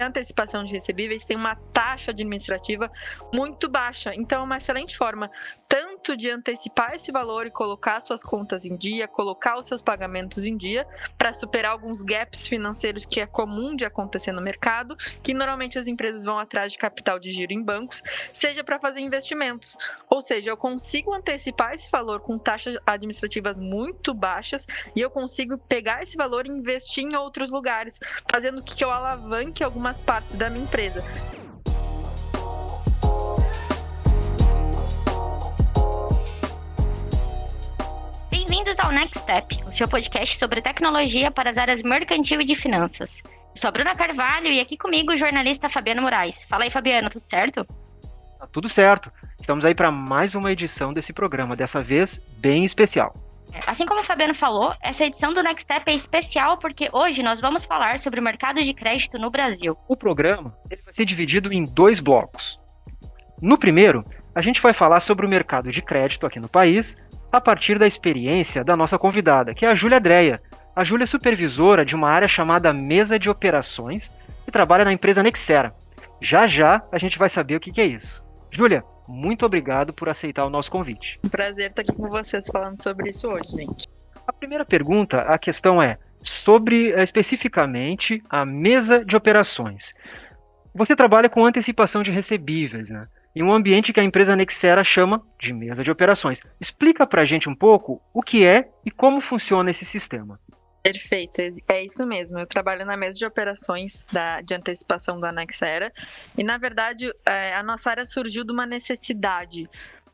Antecipação de recebíveis tem uma taxa administrativa muito baixa, então é uma excelente forma tanto de antecipar esse valor e colocar suas contas em dia, colocar os seus pagamentos em dia, para superar alguns gaps financeiros que é comum de acontecer no mercado, que normalmente as empresas vão atrás de capital de giro em bancos, seja para fazer investimentos. Ou seja, eu consigo antecipar esse valor com taxas administrativas muito baixas e eu consigo pegar esse valor e investir em outros lugares, fazendo que eu alavanque algumas partes da minha empresa. Bem-vindos ao Next Step, o seu podcast sobre tecnologia para as áreas mercantil e de finanças. Eu sou a Bruna Carvalho e aqui comigo o jornalista Fabiano Moraes. Fala aí, Fabiano, tudo certo? Tá tudo certo. Estamos aí para mais uma edição desse programa, dessa vez bem especial. É, assim como o Fabiano falou, essa edição do Next Step é especial porque hoje nós vamos falar sobre o mercado de crédito no Brasil. O programa ele vai ser dividido em dois blocos. No primeiro, a gente vai falar sobre o mercado de crédito aqui no país a partir da experiência da nossa convidada, que é a Júlia Dreia. A Júlia é supervisora de uma área chamada Mesa de Operações e trabalha na empresa Nexera. Já já a gente vai saber o que, que é isso. Júlia, muito obrigado por aceitar o nosso convite. Um prazer estar aqui com vocês falando sobre isso hoje, gente. A primeira pergunta, a questão é sobre eh, especificamente a mesa de operações. Você trabalha com antecipação de recebíveis, né? Em um ambiente que a empresa Nexera chama de mesa de operações. Explica para a gente um pouco o que é e como funciona esse sistema. Perfeito, é isso mesmo. Eu trabalho na mesa de operações da, de antecipação da Nexera e, na verdade, é, a nossa área surgiu de uma necessidade.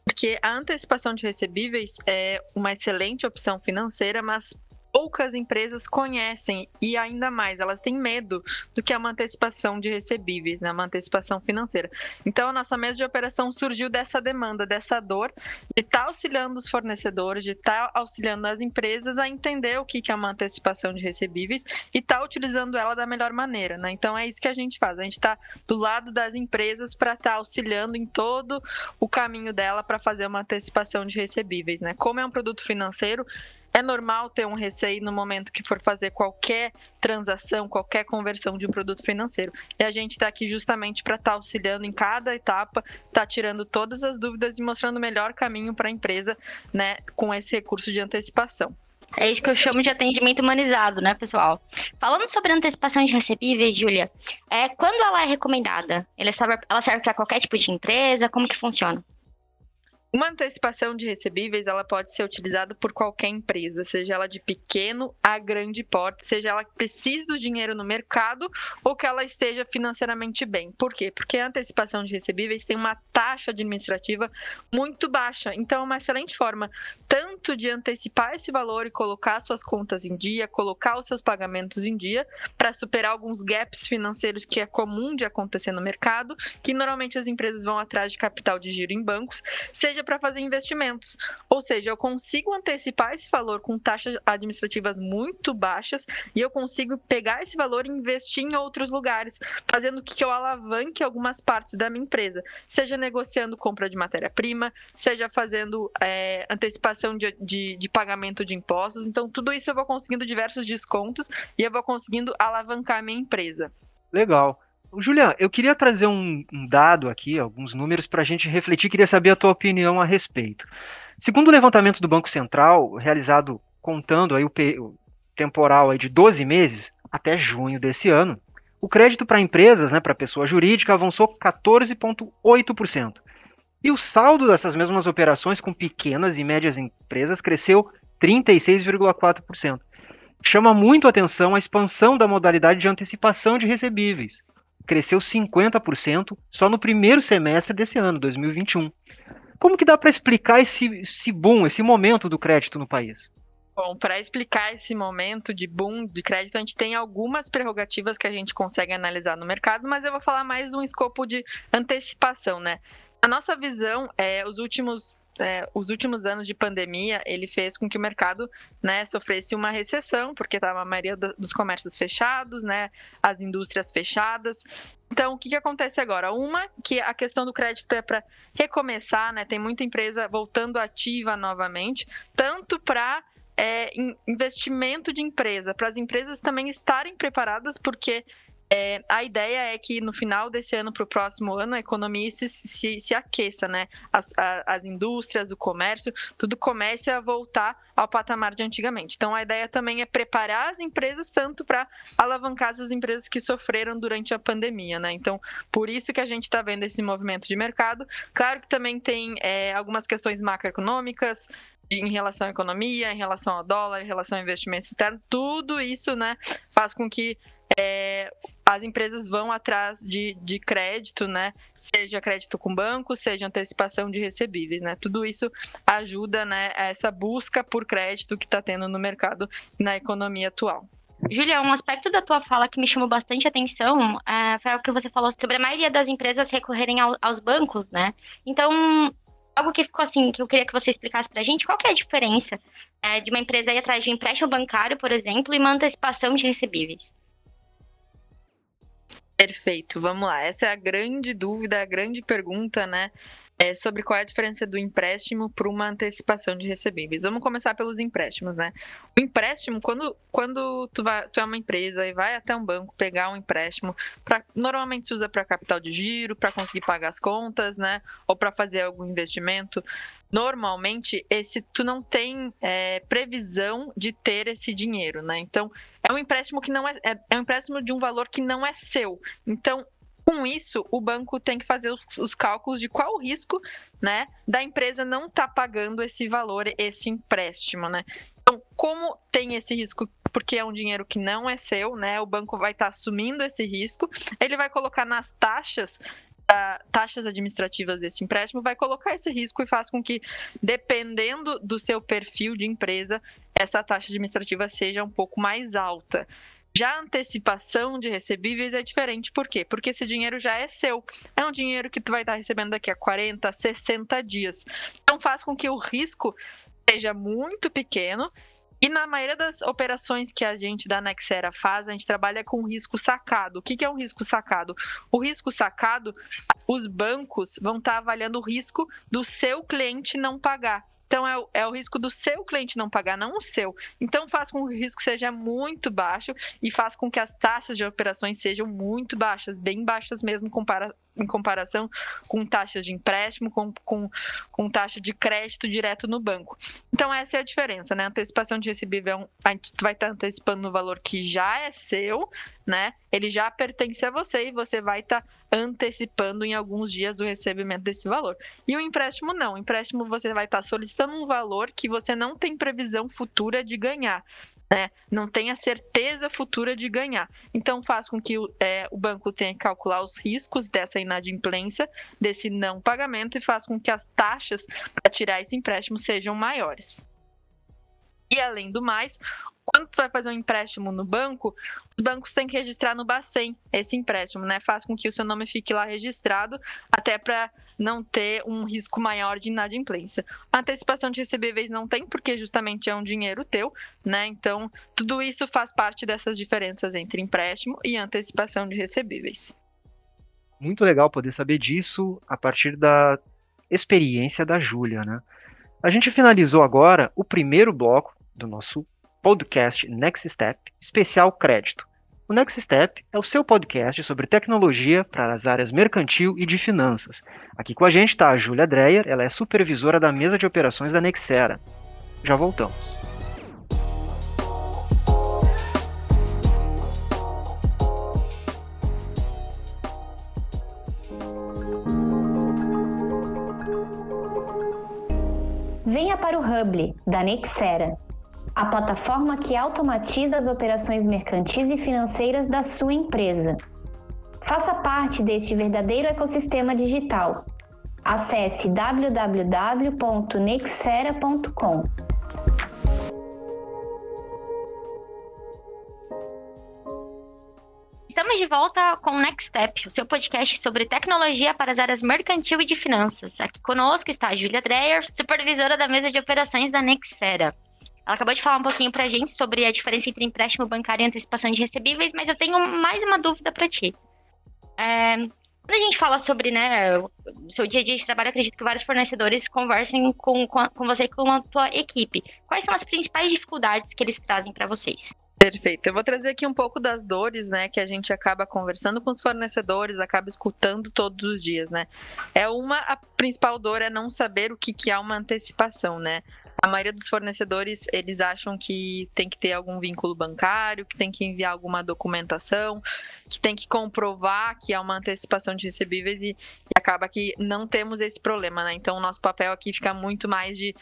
Porque a antecipação de recebíveis é uma excelente opção financeira, mas poucas empresas conhecem e ainda mais, elas têm medo do que é uma antecipação de recebíveis, né, uma antecipação financeira. Então, a nossa mesa de operação surgiu dessa demanda, dessa dor de estar tá auxiliando os fornecedores, de estar tá auxiliando as empresas a entender o que é uma antecipação de recebíveis e estar tá utilizando ela da melhor maneira. Né? Então, é isso que a gente faz. A gente está do lado das empresas para estar tá auxiliando em todo o caminho dela para fazer uma antecipação de recebíveis. Né? Como é um produto financeiro, é normal ter um receio no momento que for fazer qualquer transação, qualquer conversão de um produto financeiro. E a gente está aqui justamente para estar tá auxiliando em cada etapa, tá tirando todas as dúvidas e mostrando o melhor caminho para a empresa, né, com esse recurso de antecipação. É isso que eu chamo de atendimento humanizado, né, pessoal? Falando sobre antecipação de recebíveis, Júlia, é, quando ela é recomendada? Ela serve, ela serve para qualquer tipo de empresa? Como que funciona? Uma antecipação de recebíveis, ela pode ser utilizada por qualquer empresa, seja ela de pequeno a grande porte, seja ela que precise do dinheiro no mercado ou que ela esteja financeiramente bem. Por quê? Porque a antecipação de recebíveis tem uma taxa administrativa muito baixa. Então, é uma excelente forma tanto de antecipar esse valor e colocar suas contas em dia, colocar os seus pagamentos em dia, para superar alguns gaps financeiros que é comum de acontecer no mercado, que normalmente as empresas vão atrás de capital de giro em bancos, seja para fazer investimentos. Ou seja, eu consigo antecipar esse valor com taxas administrativas muito baixas e eu consigo pegar esse valor e investir em outros lugares, fazendo que eu alavanque algumas partes da minha empresa, seja negociando compra de matéria-prima, seja fazendo é, antecipação de, de, de pagamento de impostos. Então, tudo isso eu vou conseguindo diversos descontos e eu vou conseguindo alavancar minha empresa. Legal. Julian, eu queria trazer um, um dado aqui, alguns números para a gente refletir, queria saber a tua opinião a respeito. Segundo o levantamento do Banco Central, realizado contando aí o, o temporal aí de 12 meses até junho desse ano, o crédito para empresas, né, para pessoa jurídica, avançou 14,8%. E o saldo dessas mesmas operações com pequenas e médias empresas cresceu 36,4%. Chama muito atenção a expansão da modalidade de antecipação de recebíveis, cresceu 50% só no primeiro semestre desse ano, 2021. Como que dá para explicar esse, esse boom, esse momento do crédito no país? Bom, para explicar esse momento de boom de crédito, a gente tem algumas prerrogativas que a gente consegue analisar no mercado, mas eu vou falar mais de um escopo de antecipação, né? A nossa visão é os últimos é, os últimos anos de pandemia, ele fez com que o mercado né, sofresse uma recessão, porque estava a maioria dos comércios fechados, né, as indústrias fechadas. Então, o que, que acontece agora? Uma, que a questão do crédito é para recomeçar, né, tem muita empresa voltando ativa novamente, tanto para é, investimento de empresa, para as empresas também estarem preparadas, porque é, a ideia é que no final desse ano para o próximo ano a economia se, se, se aqueça, né? As, a, as indústrias, o comércio, tudo comece a voltar ao patamar de antigamente. Então a ideia também é preparar as empresas tanto para alavancar as empresas que sofreram durante a pandemia, né? Então por isso que a gente está vendo esse movimento de mercado. Claro que também tem é, algumas questões macroeconômicas, em relação à economia, em relação ao dólar, em relação ao investimento externo, tudo isso né, faz com que é, as empresas vão atrás de, de crédito, né? Seja crédito com banco, seja antecipação de recebíveis, né? Tudo isso ajuda, né, a essa busca por crédito que está tendo no mercado na economia atual. Julia, um aspecto da tua fala que me chamou bastante atenção é, foi o que você falou sobre a maioria das empresas recorrerem ao, aos bancos, né? Então, algo que ficou assim, que eu queria que você explicasse para a gente, qual que é a diferença é, de uma empresa ir atrás de um empréstimo bancário, por exemplo, e uma antecipação de recebíveis? Perfeito, vamos lá. Essa é a grande dúvida, a grande pergunta, né? É sobre qual é a diferença do empréstimo para uma antecipação de recebíveis. Vamos começar pelos empréstimos, né? O empréstimo, quando, quando tu, vai, tu é uma empresa e vai até um banco pegar um empréstimo, pra, normalmente se usa para capital de giro, para conseguir pagar as contas, né? Ou para fazer algum investimento normalmente esse tu não tem é, previsão de ter esse dinheiro, né? Então é um empréstimo que não é, é, é, um empréstimo de um valor que não é seu. Então com isso, o banco tem que fazer os, os cálculos de qual o risco, né, da empresa não estar tá pagando esse valor, esse empréstimo, né? Então, como tem esse risco, porque é um dinheiro que não é seu, né? O banco vai estar tá assumindo esse risco, ele vai colocar nas taxas taxas administrativas desse empréstimo, vai colocar esse risco e faz com que, dependendo do seu perfil de empresa, essa taxa administrativa seja um pouco mais alta. Já a antecipação de recebíveis é diferente, por quê? Porque esse dinheiro já é seu. É um dinheiro que tu vai estar recebendo daqui a 40, 60 dias. Então faz com que o risco seja muito pequeno e na maioria das operações que a gente da Nexera faz, a gente trabalha com risco sacado. O que é um risco sacado? O risco sacado, os bancos vão estar avaliando o risco do seu cliente não pagar. Então, é o, é o risco do seu cliente não pagar, não o seu. Então, faz com que o risco seja muito baixo e faz com que as taxas de operações sejam muito baixas, bem baixas mesmo compara em comparação com taxas de empréstimo, com, com, com taxa de crédito direto no banco. Então, essa é a diferença, né? Antecipação de recebível, a gente vai estar antecipando no valor que já é seu, né? Ele já pertence a você e você vai estar antecipando em alguns dias o recebimento desse valor. E o empréstimo não. O empréstimo você vai estar solicitando um valor que você não tem previsão futura de ganhar né, não tem a certeza futura de ganhar. Então faz com que é, o banco tenha que calcular os riscos dessa inadimplência, desse não pagamento, e faz com que as taxas para tirar esse empréstimo sejam maiores. E além do mais, quando tu vai fazer um empréstimo no banco, os bancos têm que registrar no Bacen esse empréstimo, né? Faz com que o seu nome fique lá registrado, até para não ter um risco maior de inadimplência. A antecipação de recebíveis não tem, porque justamente é um dinheiro teu, né? Então, tudo isso faz parte dessas diferenças entre empréstimo e antecipação de recebíveis. Muito legal poder saber disso a partir da experiência da Júlia, né? A gente finalizou agora o primeiro bloco do nosso podcast Next Step, especial crédito. O Next Step é o seu podcast sobre tecnologia para as áreas mercantil e de finanças. Aqui com a gente está a Júlia Dreyer, ela é supervisora da mesa de operações da Nexera. Já voltamos. Venha para o Hubble, da Nexera a plataforma que automatiza as operações mercantis e financeiras da sua empresa. Faça parte deste verdadeiro ecossistema digital. Acesse www.nexera.com. Estamos de volta com o Next Step, o seu podcast sobre tecnologia para as áreas mercantil e de finanças. Aqui conosco está a Julia Dreyer, supervisora da mesa de operações da Nexera. Ela acabou de falar um pouquinho pra gente sobre a diferença entre empréstimo bancário e antecipação de recebíveis, mas eu tenho mais uma dúvida para ti. É, quando a gente fala sobre né, o seu dia a dia de trabalho, acredito que vários fornecedores conversem com, com, com você e com a tua equipe. Quais são as principais dificuldades que eles trazem para vocês? Perfeito. Eu vou trazer aqui um pouco das dores, né, que a gente acaba conversando com os fornecedores, acaba escutando todos os dias, né? É uma a principal dor é não saber o que que é uma antecipação, né? A maioria dos fornecedores, eles acham que tem que ter algum vínculo bancário, que tem que enviar alguma documentação, que tem que comprovar que há uma antecipação de recebíveis e, e acaba que não temos esse problema, né? Então, o nosso papel aqui fica muito mais de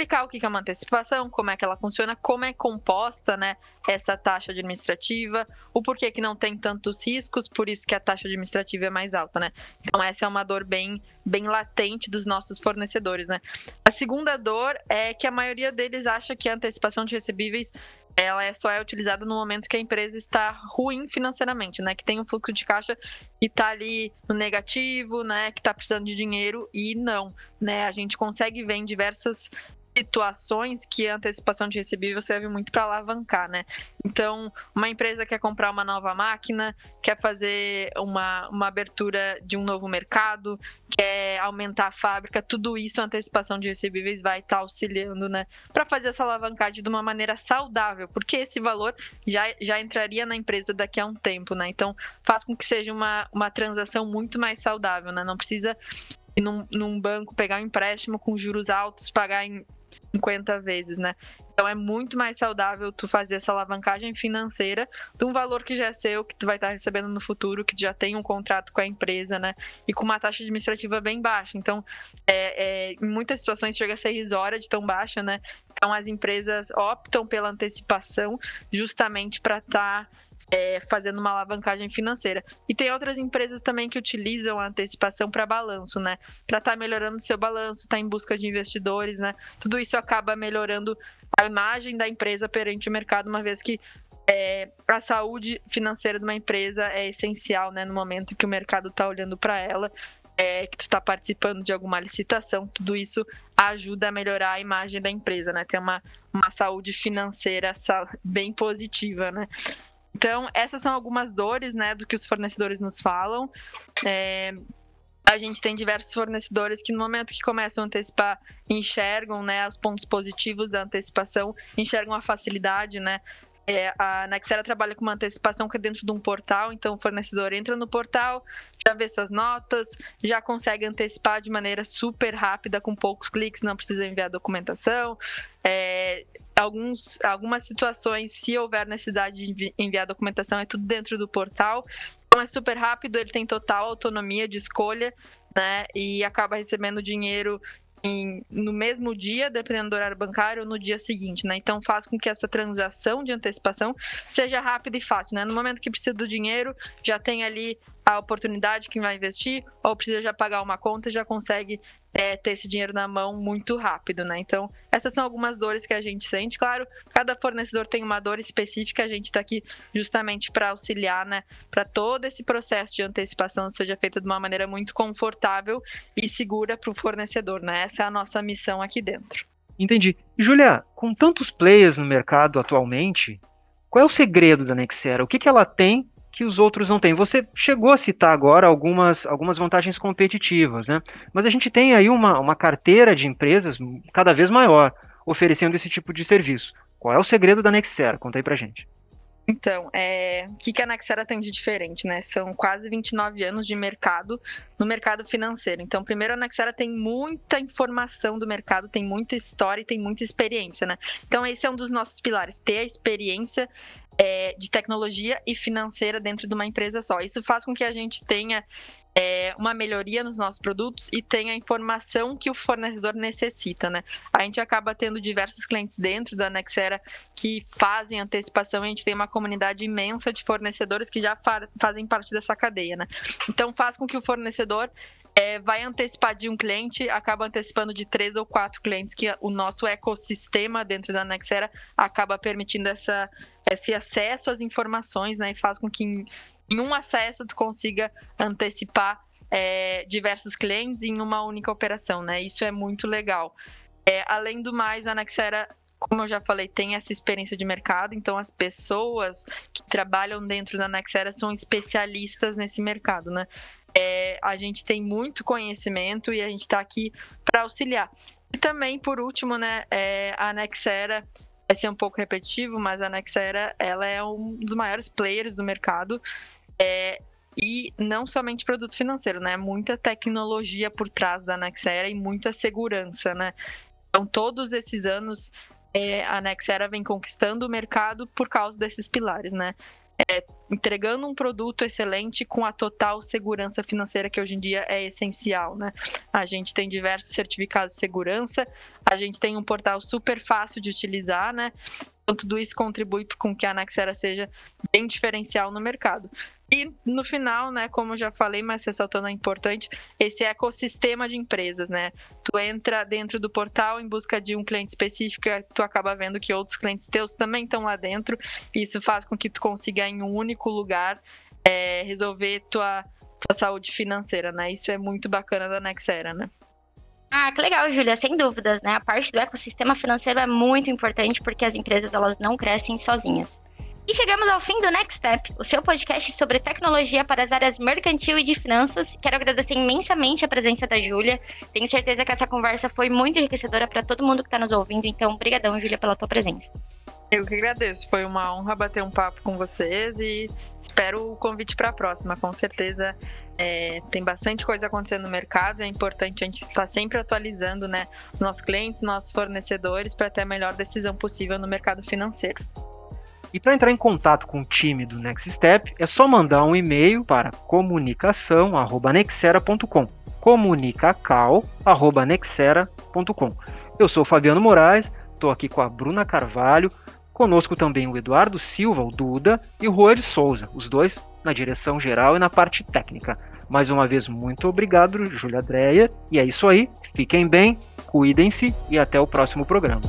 explicar o que é uma antecipação, como é que ela funciona, como é composta, né, essa taxa administrativa, o porquê que não tem tantos riscos, por isso que a taxa administrativa é mais alta, né? Então essa é uma dor bem, bem latente dos nossos fornecedores, né? A segunda dor é que a maioria deles acha que a antecipação de recebíveis ela é, só é utilizada no momento que a empresa está ruim financeiramente, né? Que tem um fluxo de caixa que está ali no negativo, né? Que está precisando de dinheiro e não, né? A gente consegue ver em diversas situações que a antecipação de recebível serve muito para alavancar, né? Então, uma empresa quer comprar uma nova máquina, quer fazer uma, uma abertura de um novo mercado, quer aumentar a fábrica, tudo isso a antecipação de recebíveis vai estar tá auxiliando, né? Para fazer essa alavancagem de uma maneira saudável, porque esse valor já, já entraria na empresa daqui a um tempo, né? Então, faz com que seja uma, uma transação muito mais saudável, né? Não precisa num, num banco pegar um empréstimo com juros altos, pagar em 50 vezes, né? Então é muito mais saudável tu fazer essa alavancagem financeira de um valor que já é seu, que tu vai estar recebendo no futuro, que já tem um contrato com a empresa, né? E com uma taxa administrativa bem baixa. Então, é, é, em muitas situações chega a ser irrisória de tão baixa, né? Então as empresas optam pela antecipação justamente para estar tá é, fazendo uma alavancagem financeira. E tem outras empresas também que utilizam a antecipação para balanço, né? Para estar tá melhorando seu balanço, estar tá em busca de investidores, né? Tudo isso acaba melhorando a imagem da empresa perante o mercado, uma vez que é, a saúde financeira de uma empresa é essencial, né? No momento que o mercado está olhando para ela, é, que tu está participando de alguma licitação, tudo isso ajuda a melhorar a imagem da empresa, né? Ter uma, uma saúde financeira bem positiva, né? Então, essas são algumas dores, né, do que os fornecedores nos falam. É, a gente tem diversos fornecedores que no momento que começam a antecipar enxergam né, os pontos positivos da antecipação, enxergam a facilidade, né? É, a Nexera trabalha com uma antecipação que é dentro de um portal, então o fornecedor entra no portal, já vê suas notas, já consegue antecipar de maneira super rápida, com poucos cliques, não precisa enviar documentação. É, alguns, algumas situações, se houver necessidade de enviar documentação, é tudo dentro do portal. Então é super rápido, ele tem total autonomia de escolha, né? E acaba recebendo dinheiro no mesmo dia, dependendo do horário bancário, ou no dia seguinte, né? Então faz com que essa transação de antecipação seja rápida e fácil, né? No momento que precisa do dinheiro, já tem ali a oportunidade que vai investir, ou precisa já pagar uma conta, já consegue é, ter esse dinheiro na mão muito rápido, né? Então, essas são algumas dores que a gente sente. Claro, cada fornecedor tem uma dor específica, a gente está aqui justamente para auxiliar, né? Para todo esse processo de antecipação seja feito de uma maneira muito confortável e segura para o fornecedor, né? Essa é a nossa missão aqui dentro. Entendi. Julia, com tantos players no mercado atualmente, qual é o segredo da Nexera? O que, que ela tem que os outros não têm. Você chegou a citar agora algumas, algumas vantagens competitivas, né? Mas a gente tem aí uma, uma carteira de empresas cada vez maior oferecendo esse tipo de serviço. Qual é o segredo da Nexera? Conta aí pra gente. Então, é, o que a Nexera tem de diferente, né? São quase 29 anos de mercado no mercado financeiro. Então, primeiro, a Nexera tem muita informação do mercado, tem muita história e tem muita experiência, né? Então, esse é um dos nossos pilares, ter a experiência é, de tecnologia e financeira dentro de uma empresa só. Isso faz com que a gente tenha é, uma melhoria nos nossos produtos e tenha a informação que o fornecedor necessita, né? A gente acaba tendo diversos clientes dentro da Nexera que fazem antecipação e a gente tem uma comunidade imensa de fornecedores que já fazem parte dessa cadeia, né? Então faz com que o fornecedor é, vai antecipar de um cliente, acaba antecipando de três ou quatro clientes, que o nosso ecossistema dentro da Nexera acaba permitindo essa, esse acesso às informações, né? E faz com que em, um acesso tu consiga antecipar é, diversos clientes em uma única operação, né? Isso é muito legal. É, além do mais, a Nexera como eu já falei, tem essa experiência de mercado, então as pessoas que trabalham dentro da Nexera são especialistas nesse mercado, né? É, a gente tem muito conhecimento e a gente está aqui para auxiliar. E também, por último, né, é, a Nexera vai ser um pouco repetitivo, mas a Nexera ela é um dos maiores players do mercado. É, e não somente produto financeiro, né? Muita tecnologia por trás da Nexera e muita segurança, né? Então, todos esses anos, é, a Nexera vem conquistando o mercado por causa desses pilares, né? É, entregando um produto excelente com a total segurança financeira que hoje em dia é essencial, né? A gente tem diversos certificados de segurança, a gente tem um portal super fácil de utilizar, né? Então, tudo isso contribui com que a Nexera seja bem diferencial no mercado. E no final, né, como eu já falei, mas ressaltando é importante, esse ecossistema de empresas, né? Tu entra dentro do portal em busca de um cliente específico, tu acaba vendo que outros clientes teus também estão lá dentro. Isso faz com que tu consiga em um único lugar é, resolver tua, tua saúde financeira, né? Isso é muito bacana da Nexera, né? Ah, que legal, Júlia, sem dúvidas, né? A parte do ecossistema financeiro é muito importante porque as empresas elas não crescem sozinhas. E chegamos ao fim do Next Step, o seu podcast sobre tecnologia para as áreas mercantil e de finanças. Quero agradecer imensamente a presença da Júlia. Tenho certeza que essa conversa foi muito enriquecedora para todo mundo que está nos ouvindo, então obrigadão, Júlia, pela tua presença. Eu que agradeço, foi uma honra bater um papo com vocês e espero o convite para a próxima. Com certeza é, tem bastante coisa acontecendo no mercado, é importante a gente estar sempre atualizando né, nossos clientes, nossos fornecedores para ter a melhor decisão possível no mercado financeiro. E para entrar em contato com o time do Next Step, é só mandar um e-mail para comunicação@nexera.com. comunicacal@nexera.com. Eu sou Fabiano Moraes, estou aqui com a Bruna Carvalho, conosco também o Eduardo Silva, o Duda, e o Roer Souza, os dois na direção geral e na parte técnica. Mais uma vez, muito obrigado, Júlia Dreia. E é isso aí. Fiquem bem, cuidem-se e até o próximo programa.